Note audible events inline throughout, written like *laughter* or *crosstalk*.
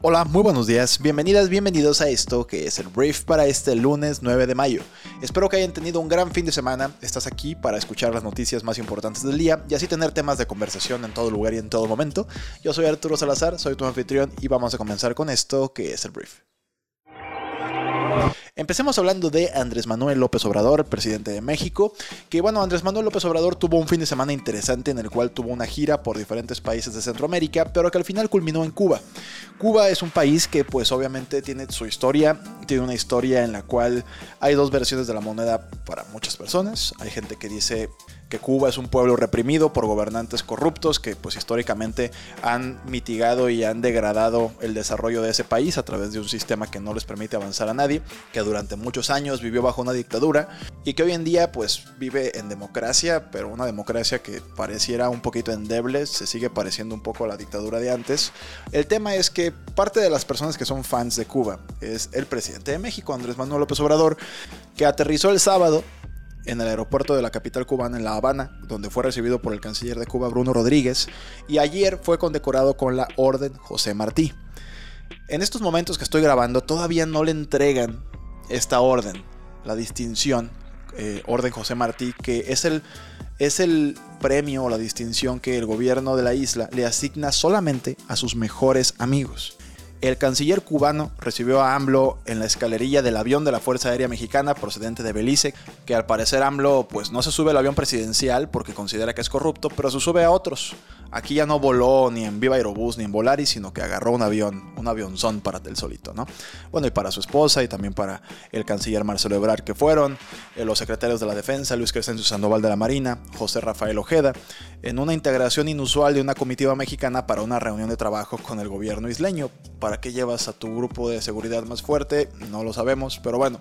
Hola, muy buenos días, bienvenidas, bienvenidos a esto que es el brief para este lunes 9 de mayo. Espero que hayan tenido un gran fin de semana, estás aquí para escuchar las noticias más importantes del día y así tener temas de conversación en todo lugar y en todo momento. Yo soy Arturo Salazar, soy tu anfitrión y vamos a comenzar con esto que es el brief. Empecemos hablando de Andrés Manuel López Obrador, presidente de México, que bueno, Andrés Manuel López Obrador tuvo un fin de semana interesante en el cual tuvo una gira por diferentes países de Centroamérica, pero que al final culminó en Cuba. Cuba es un país que pues obviamente tiene su historia, tiene una historia en la cual hay dos versiones de la moneda para muchas personas. Hay gente que dice que Cuba es un pueblo reprimido por gobernantes corruptos que pues históricamente han mitigado y han degradado el desarrollo de ese país a través de un sistema que no les permite avanzar a nadie, que durante muchos años vivió bajo una dictadura y que hoy en día pues vive en democracia, pero una democracia que pareciera un poquito endeble, se sigue pareciendo un poco a la dictadura de antes. El tema es que parte de las personas que son fans de Cuba es el presidente de México, Andrés Manuel López Obrador, que aterrizó el sábado en el aeropuerto de la capital cubana, en La Habana, donde fue recibido por el canciller de Cuba, Bruno Rodríguez, y ayer fue condecorado con la Orden José Martí. En estos momentos que estoy grabando, todavía no le entregan esta orden, la distinción, eh, Orden José Martí, que es el, es el premio o la distinción que el gobierno de la isla le asigna solamente a sus mejores amigos. El canciller cubano recibió a AMLO en la escalerilla del avión de la Fuerza Aérea Mexicana procedente de Belice, que al parecer AMLO pues no se sube al avión presidencial porque considera que es corrupto, pero se sube a otros. Aquí ya no voló ni en Viva Aerobús ni en Volaris, sino que agarró un avión, un avionzón para el solito, ¿no? Bueno, y para su esposa y también para el canciller Marcelo Ebrard que fueron, eh, los secretarios de la Defensa, Luis Crescencio Sandoval de la Marina, José Rafael Ojeda, en una integración inusual de una comitiva mexicana para una reunión de trabajo con el gobierno isleño. ¿Para qué llevas a tu grupo de seguridad más fuerte? No lo sabemos, pero bueno.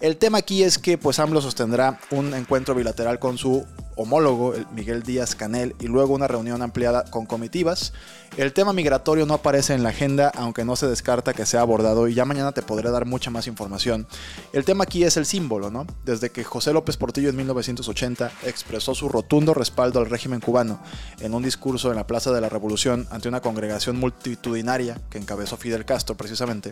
El tema aquí es que pues AMLO sostendrá un encuentro bilateral con su homólogo, Miguel Díaz Canel, y luego una reunión ampliada con comitivas. El tema migratorio no aparece en la agenda, aunque no se descarta que sea abordado y ya mañana te podré dar mucha más información. El tema aquí es el símbolo, ¿no? Desde que José López Portillo en 1980 expresó su rotundo respaldo al régimen cubano en un discurso en la Plaza de la Revolución ante una congregación multitudinaria que encabezó Fidel Castro precisamente,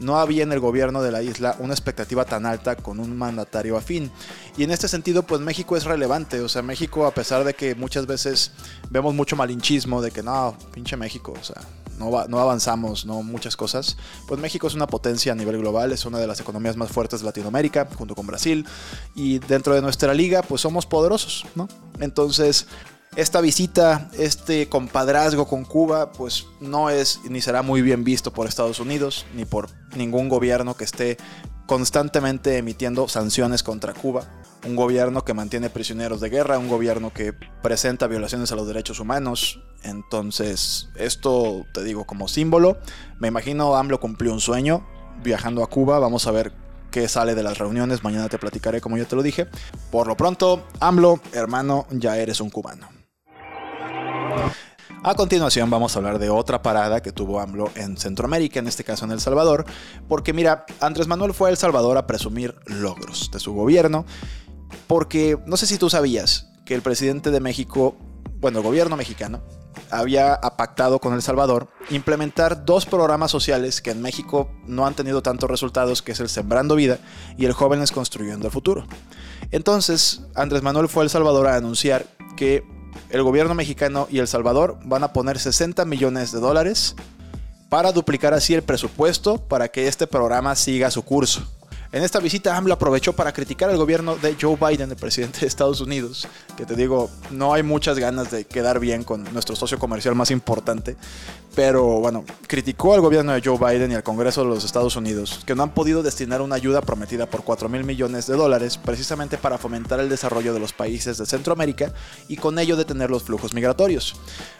no había en el gobierno de la isla una expectativa tan alta con un mandatario afín. Y en este sentido, pues México es relevante, o sea, México, a pesar de que muchas veces vemos mucho malinchismo de que no, pinche México, o sea, no, no, avanzamos, no muchas cosas, pues México es una potencia a nivel global, es una de las economías más fuertes de Latinoamérica, junto con Brasil, y dentro de nuestra liga, pues somos poderosos, ¿no? Entonces, esta visita, este compadrazgo con Cuba, pues no es ni será muy bien visto por Estados Unidos, ni por ningún gobierno que esté constantemente emitiendo sanciones contra Cuba un gobierno que mantiene prisioneros de guerra, un gobierno que presenta violaciones a los derechos humanos. Entonces, esto te digo como símbolo. Me imagino AMLO cumplió un sueño viajando a Cuba. Vamos a ver qué sale de las reuniones. Mañana te platicaré como ya te lo dije. Por lo pronto, AMLO, hermano, ya eres un cubano. A continuación vamos a hablar de otra parada que tuvo AMLO en Centroamérica, en este caso en El Salvador, porque mira, Andrés Manuel fue a El Salvador a presumir logros de su gobierno porque no sé si tú sabías que el presidente de México, bueno, el gobierno mexicano, había pactado con El Salvador implementar dos programas sociales que en México no han tenido tantos resultados, que es el Sembrando Vida y el Jóvenes Construyendo el Futuro. Entonces, Andrés Manuel fue a El Salvador a anunciar que el gobierno mexicano y El Salvador van a poner 60 millones de dólares para duplicar así el presupuesto para que este programa siga su curso. En esta visita AMLO aprovechó para criticar al gobierno de Joe Biden, el presidente de Estados Unidos, que te digo, no hay muchas ganas de quedar bien con nuestro socio comercial más importante, pero bueno, criticó al gobierno de Joe Biden y al Congreso de los Estados Unidos, que no han podido destinar una ayuda prometida por 4 mil millones de dólares precisamente para fomentar el desarrollo de los países de Centroamérica y con ello detener los flujos migratorios.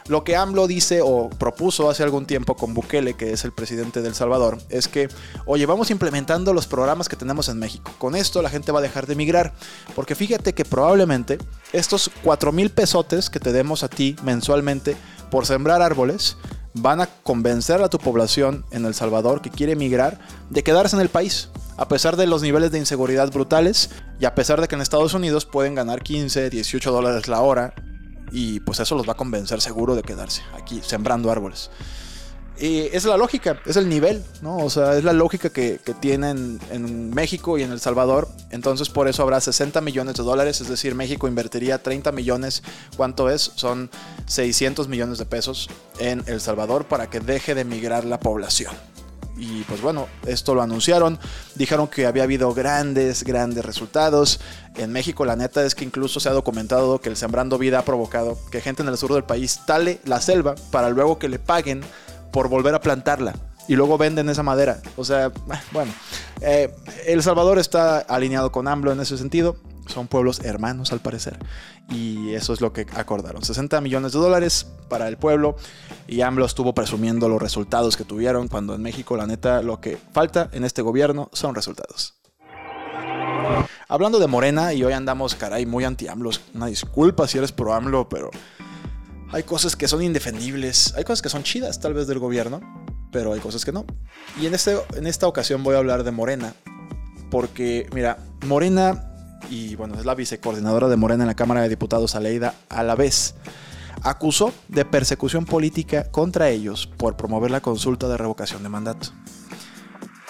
Lo que AMLO dice o propuso hace algún tiempo con Bukele, que es el presidente de El Salvador, es que, oye, vamos implementando los programas que tenemos en México. Con esto la gente va a dejar de emigrar. Porque fíjate que probablemente estos 4 mil pesotes que te demos a ti mensualmente por sembrar árboles van a convencer a tu población en El Salvador que quiere emigrar de quedarse en el país. A pesar de los niveles de inseguridad brutales y a pesar de que en Estados Unidos pueden ganar 15, 18 dólares la hora y pues eso los va a convencer seguro de quedarse aquí sembrando árboles. Y es la lógica, es el nivel, ¿no? O sea, es la lógica que, tienen en México y en El Salvador. Entonces, por eso habrá 60 millones de dólares, es decir, México invertiría 30 millones. ¿Cuánto es? Son 600 millones de pesos en El Salvador para que deje de migrar la población. Y pues bueno, esto lo anunciaron. Dijeron que había habido grandes, grandes resultados. En México la neta es que incluso se ha documentado que el Sembrando Vida ha provocado que gente en el sur del país tale la selva para luego que le paguen por volver a plantarla y luego venden esa madera. O sea, bueno, eh, El Salvador está alineado con AMLO en ese sentido. Son pueblos hermanos al parecer. Y eso es lo que acordaron. 60 millones de dólares para el pueblo. Y AMLO estuvo presumiendo los resultados que tuvieron cuando en México la neta lo que falta en este gobierno son resultados. Hablando de Morena, y hoy andamos, caray, muy anti-AMLO. Una disculpa si eres pro AMLO, pero hay cosas que son indefendibles, hay cosas que son chidas tal vez del gobierno, pero hay cosas que no. Y en, este, en esta ocasión voy a hablar de Morena, porque mira, Morena, y bueno, es la vicecoordinadora de Morena en la Cámara de Diputados, Aleida, a la vez, acusó de persecución política contra ellos por promover la consulta de revocación de mandato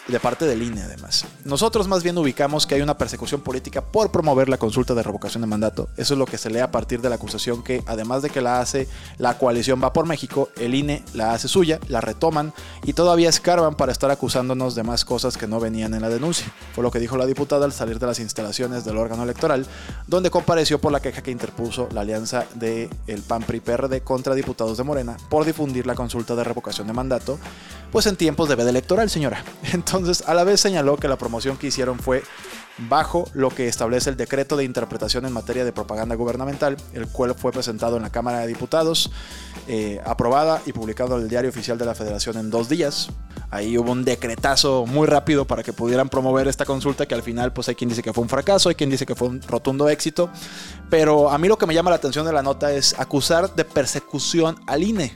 de parte del INE además. Nosotros más bien ubicamos que hay una persecución política por promover la consulta de revocación de mandato. Eso es lo que se lee a partir de la acusación que además de que la hace la coalición Va por México, el INE la hace suya, la retoman y todavía escarban para estar acusándonos de más cosas que no venían en la denuncia. Fue lo que dijo la diputada al salir de las instalaciones del órgano electoral, donde compareció por la queja que interpuso la alianza del el PAN PRI PRD contra diputados de Morena por difundir la consulta de revocación de mandato, pues en tiempos de veda electoral, señora. *laughs* Entonces, entonces, a la vez señaló que la promoción que hicieron fue bajo lo que establece el decreto de interpretación en materia de propaganda gubernamental, el cual fue presentado en la Cámara de Diputados, eh, aprobada y publicado en el Diario Oficial de la Federación en dos días. Ahí hubo un decretazo muy rápido para que pudieran promover esta consulta, que al final pues hay quien dice que fue un fracaso, hay quien dice que fue un rotundo éxito, pero a mí lo que me llama la atención de la nota es acusar de persecución al INE,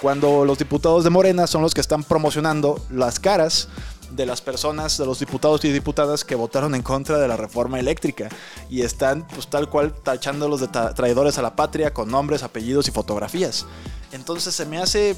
cuando los diputados de Morena son los que están promocionando las caras de las personas, de los diputados y diputadas que votaron en contra de la reforma eléctrica y están pues tal cual tachándolos de traidores a la patria con nombres, apellidos y fotografías. Entonces se me hace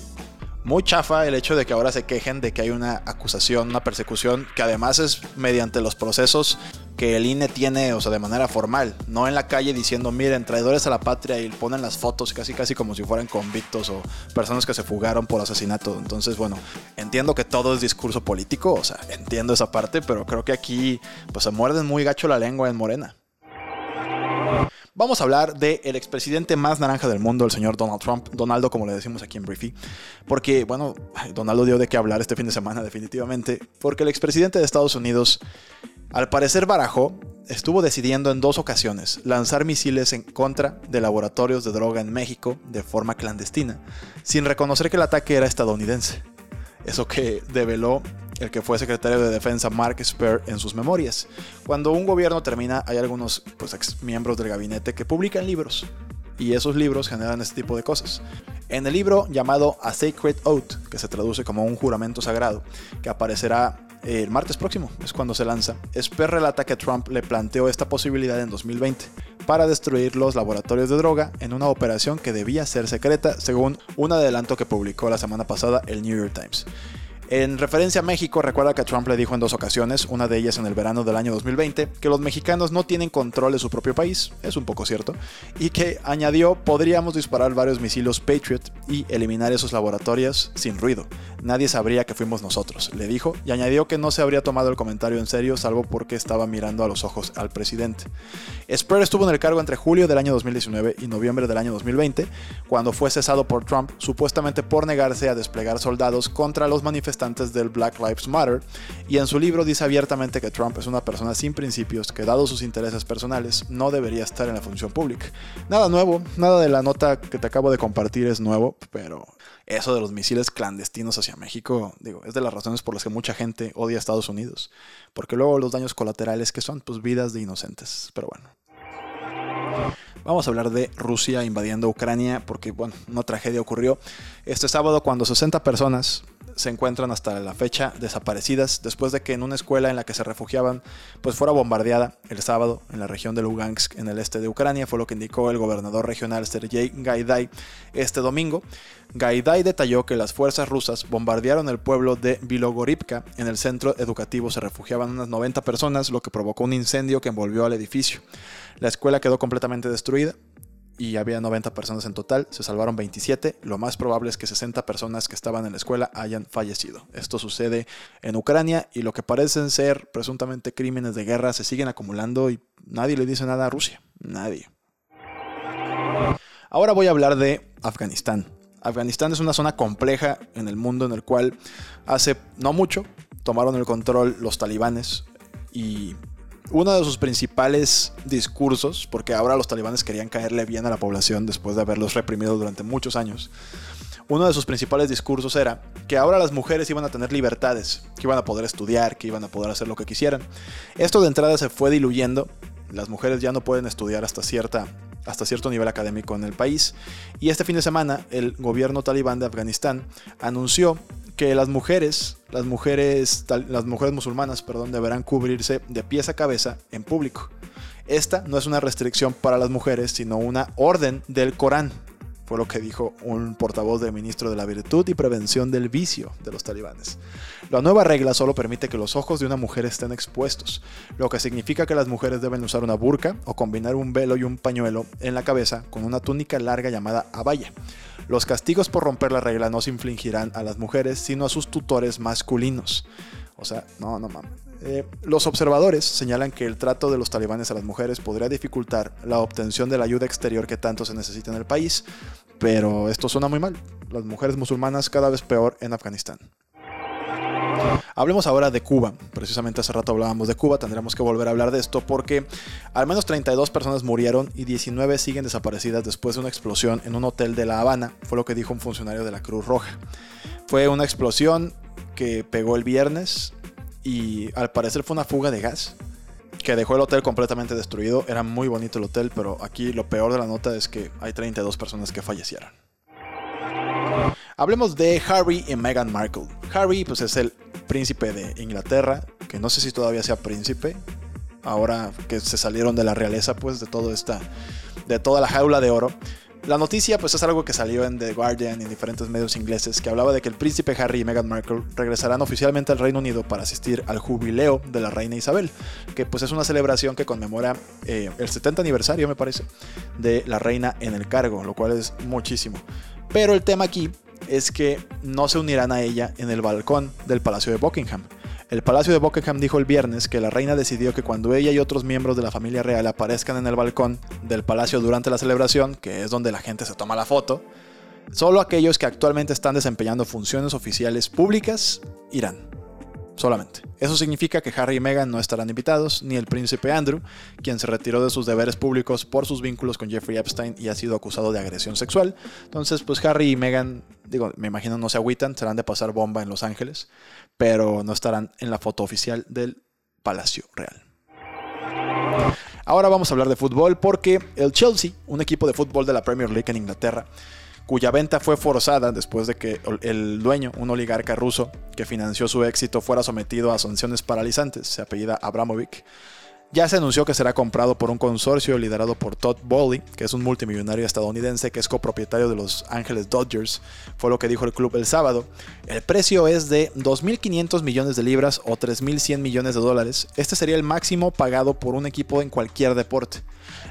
muy chafa el hecho de que ahora se quejen de que hay una acusación, una persecución, que además es mediante los procesos que el INE tiene, o sea, de manera formal, no en la calle diciendo, miren, traidores a la patria y ponen las fotos casi casi como si fueran convictos o personas que se fugaron por asesinato. Entonces, bueno, entiendo que todo es discurso político, o sea, entiendo esa parte, pero creo que aquí pues se muerden muy gacho la lengua en Morena. Vamos a hablar del el expresidente más naranja del mundo, el señor Donald Trump, Donaldo como le decimos aquí en Briefy, porque bueno, Donaldo dio de qué hablar este fin de semana definitivamente, porque el expresidente de Estados Unidos, al parecer barajó, estuvo decidiendo en dos ocasiones lanzar misiles en contra de laboratorios de droga en México de forma clandestina, sin reconocer que el ataque era estadounidense. Eso que develó el que fue secretario de defensa Mark Spur en sus memorias. Cuando un gobierno termina, hay algunos pues, ex miembros del gabinete que publican libros. Y esos libros generan este tipo de cosas. En el libro llamado A Sacred Oath, que se traduce como un juramento sagrado, que aparecerá el martes próximo, es cuando se lanza, Spur relata que Trump le planteó esta posibilidad en 2020 para destruir los laboratorios de droga en una operación que debía ser secreta, según un adelanto que publicó la semana pasada el New York Times. En referencia a México, recuerda que Trump le dijo en dos ocasiones, una de ellas en el verano del año 2020, que los mexicanos no tienen control de su propio país, es un poco cierto, y que añadió podríamos disparar varios misiles Patriot y eliminar esos laboratorios sin ruido. Nadie sabría que fuimos nosotros, le dijo, y añadió que no se habría tomado el comentario en serio salvo porque estaba mirando a los ojos al presidente. Spur estuvo en el cargo entre julio del año 2019 y noviembre del año 2020, cuando fue cesado por Trump supuestamente por negarse a desplegar soldados contra los manifestantes del Black Lives Matter, y en su libro dice abiertamente que Trump es una persona sin principios que, dado sus intereses personales, no debería estar en la función pública. Nada nuevo, nada de la nota que te acabo de compartir es nuevo, pero eso de los misiles clandestinos hacia México, digo, es de las razones por las que mucha gente odia a Estados Unidos, porque luego los daños colaterales que son, pues vidas de inocentes, pero bueno. Vamos a hablar de Rusia invadiendo Ucrania porque, bueno, una tragedia ocurrió este sábado cuando 60 personas se encuentran hasta la fecha desaparecidas después de que en una escuela en la que se refugiaban pues fuera bombardeada el sábado en la región de Lugansk en el este de Ucrania, fue lo que indicó el gobernador regional Sergei Gaidai este domingo. Gaidai detalló que las fuerzas rusas bombardearon el pueblo de Vilogorivka. En el centro educativo se refugiaban unas 90 personas, lo que provocó un incendio que envolvió al edificio. La escuela quedó completamente destruida y había 90 personas en total, se salvaron 27, lo más probable es que 60 personas que estaban en la escuela hayan fallecido. Esto sucede en Ucrania y lo que parecen ser presuntamente crímenes de guerra se siguen acumulando y nadie le dice nada a Rusia, nadie. Ahora voy a hablar de Afganistán. Afganistán es una zona compleja en el mundo en el cual hace no mucho tomaron el control los talibanes y uno de sus principales discursos, porque ahora los talibanes querían caerle bien a la población después de haberlos reprimido durante muchos años, uno de sus principales discursos era que ahora las mujeres iban a tener libertades, que iban a poder estudiar, que iban a poder hacer lo que quisieran. Esto de entrada se fue diluyendo, las mujeres ya no pueden estudiar hasta cierta hasta cierto nivel académico en el país. Y este fin de semana el gobierno talibán de Afganistán anunció que las mujeres, las mujeres, las mujeres musulmanas, perdón, deberán cubrirse de pies a cabeza en público. Esta no es una restricción para las mujeres, sino una orden del Corán fue lo que dijo un portavoz del ministro de la Virtud y Prevención del Vicio de los talibanes. La nueva regla solo permite que los ojos de una mujer estén expuestos, lo que significa que las mujeres deben usar una burka o combinar un velo y un pañuelo en la cabeza con una túnica larga llamada abaya. Los castigos por romper la regla no se infligirán a las mujeres, sino a sus tutores masculinos. O sea, no, no mames. Eh, los observadores señalan que el trato de los talibanes a las mujeres podría dificultar la obtención de la ayuda exterior que tanto se necesita en el país, pero esto suena muy mal. Las mujeres musulmanas cada vez peor en Afganistán. Hablemos ahora de Cuba. Precisamente hace rato hablábamos de Cuba, tendremos que volver a hablar de esto porque al menos 32 personas murieron y 19 siguen desaparecidas después de una explosión en un hotel de La Habana, fue lo que dijo un funcionario de la Cruz Roja. Fue una explosión que pegó el viernes y al parecer fue una fuga de gas que dejó el hotel completamente destruido. Era muy bonito el hotel, pero aquí lo peor de la nota es que hay 32 personas que fallecieron. Hablemos de Harry y Meghan Markle. Harry pues es el príncipe de Inglaterra, que no sé si todavía sea príncipe, ahora que se salieron de la realeza pues de todo esta de toda la jaula de oro. La noticia pues es algo que salió en The Guardian y en diferentes medios ingleses que hablaba de que el príncipe Harry y Meghan Markle regresarán oficialmente al Reino Unido para asistir al jubileo de la reina Isabel, que pues es una celebración que conmemora eh, el 70 aniversario me parece de la reina en el cargo, lo cual es muchísimo. Pero el tema aquí es que no se unirán a ella en el balcón del Palacio de Buckingham. El Palacio de Buckingham dijo el viernes que la reina decidió que cuando ella y otros miembros de la familia real aparezcan en el balcón del palacio durante la celebración, que es donde la gente se toma la foto, solo aquellos que actualmente están desempeñando funciones oficiales públicas irán solamente. Eso significa que Harry y Meghan no estarán invitados, ni el príncipe Andrew, quien se retiró de sus deberes públicos por sus vínculos con Jeffrey Epstein y ha sido acusado de agresión sexual. Entonces, pues Harry y Meghan, digo, me imagino no se agüitan, serán de pasar bomba en Los Ángeles, pero no estarán en la foto oficial del Palacio Real. Ahora vamos a hablar de fútbol porque el Chelsea, un equipo de fútbol de la Premier League en Inglaterra, cuya venta fue forzada después de que el dueño, un oligarca ruso que financió su éxito, fuera sometido a sanciones paralizantes, se apellida Abramovic. Ya se anunció que será comprado por un consorcio liderado por Todd Bowley, que es un multimillonario estadounidense que es copropietario de los Ángeles Dodgers, fue lo que dijo el club el sábado. El precio es de 2.500 millones de libras o 3.100 millones de dólares. Este sería el máximo pagado por un equipo en cualquier deporte.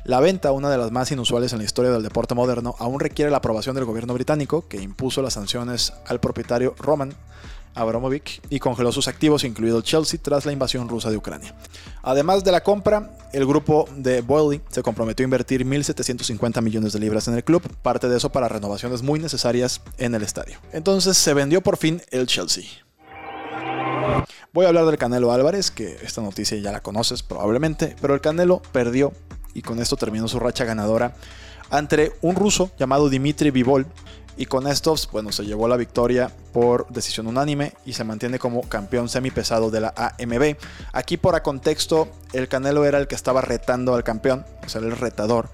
La venta, una de las más inusuales en la historia del deporte moderno, aún requiere la aprobación del gobierno británico, que impuso las sanciones al propietario Roman Abramovich y congeló sus activos, incluido Chelsea, tras la invasión rusa de Ucrania. Además de la compra, el grupo de Boyle se comprometió a invertir 1.750 millones de libras en el club, parte de eso para renovaciones muy necesarias en el estadio. Entonces se vendió por fin el Chelsea. Voy a hablar del Canelo Álvarez, que esta noticia ya la conoces probablemente, pero el Canelo perdió y con esto terminó su racha ganadora ante un ruso llamado Dimitri Vivol. Y con estos, bueno, se llevó la victoria por decisión unánime y se mantiene como campeón semipesado de la AMB. Aquí, por a contexto, el Canelo era el que estaba retando al campeón, o sea, el retador.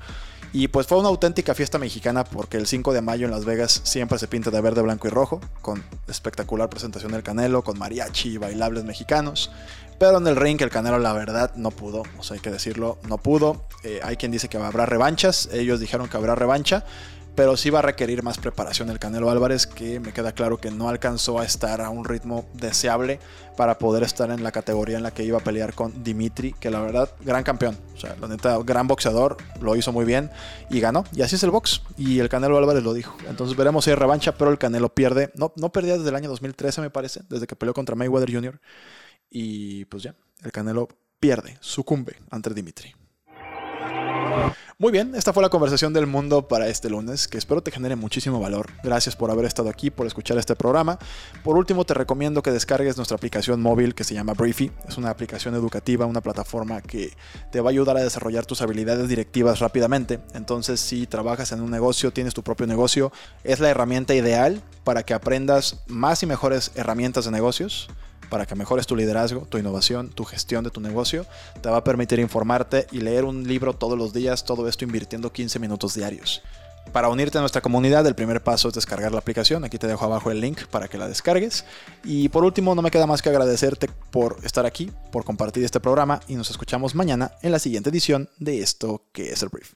Y pues fue una auténtica fiesta mexicana porque el 5 de mayo en Las Vegas siempre se pinta de verde, blanco y rojo, con espectacular presentación del Canelo, con mariachi y bailables mexicanos. Pero en el ring el Canelo la verdad no pudo, o sea, hay que decirlo, no pudo. Eh, hay quien dice que habrá revanchas, ellos dijeron que habrá revancha, pero sí va a requerir más preparación el Canelo Álvarez, que me queda claro que no alcanzó a estar a un ritmo deseable para poder estar en la categoría en la que iba a pelear con Dimitri, que la verdad, gran campeón, o sea, la neta, gran boxeador, lo hizo muy bien y ganó, y así es el box, y el Canelo Álvarez lo dijo. Entonces veremos si hay revancha, pero el Canelo pierde, no, no perdía desde el año 2013 me parece, desde que peleó contra Mayweather Jr., y pues ya, el Canelo pierde, sucumbe ante Dimitri. Muy bien, esta fue la conversación del mundo para este lunes, que espero te genere muchísimo valor. Gracias por haber estado aquí, por escuchar este programa. Por último, te recomiendo que descargues nuestra aplicación móvil que se llama Briefy. Es una aplicación educativa, una plataforma que te va a ayudar a desarrollar tus habilidades directivas rápidamente. Entonces, si trabajas en un negocio, tienes tu propio negocio, es la herramienta ideal para que aprendas más y mejores herramientas de negocios para que mejores tu liderazgo, tu innovación, tu gestión de tu negocio. Te va a permitir informarte y leer un libro todos los días, todo esto invirtiendo 15 minutos diarios. Para unirte a nuestra comunidad, el primer paso es descargar la aplicación. Aquí te dejo abajo el link para que la descargues. Y por último, no me queda más que agradecerte por estar aquí, por compartir este programa y nos escuchamos mañana en la siguiente edición de esto que es el brief.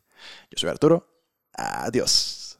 Yo soy Arturo. Adiós.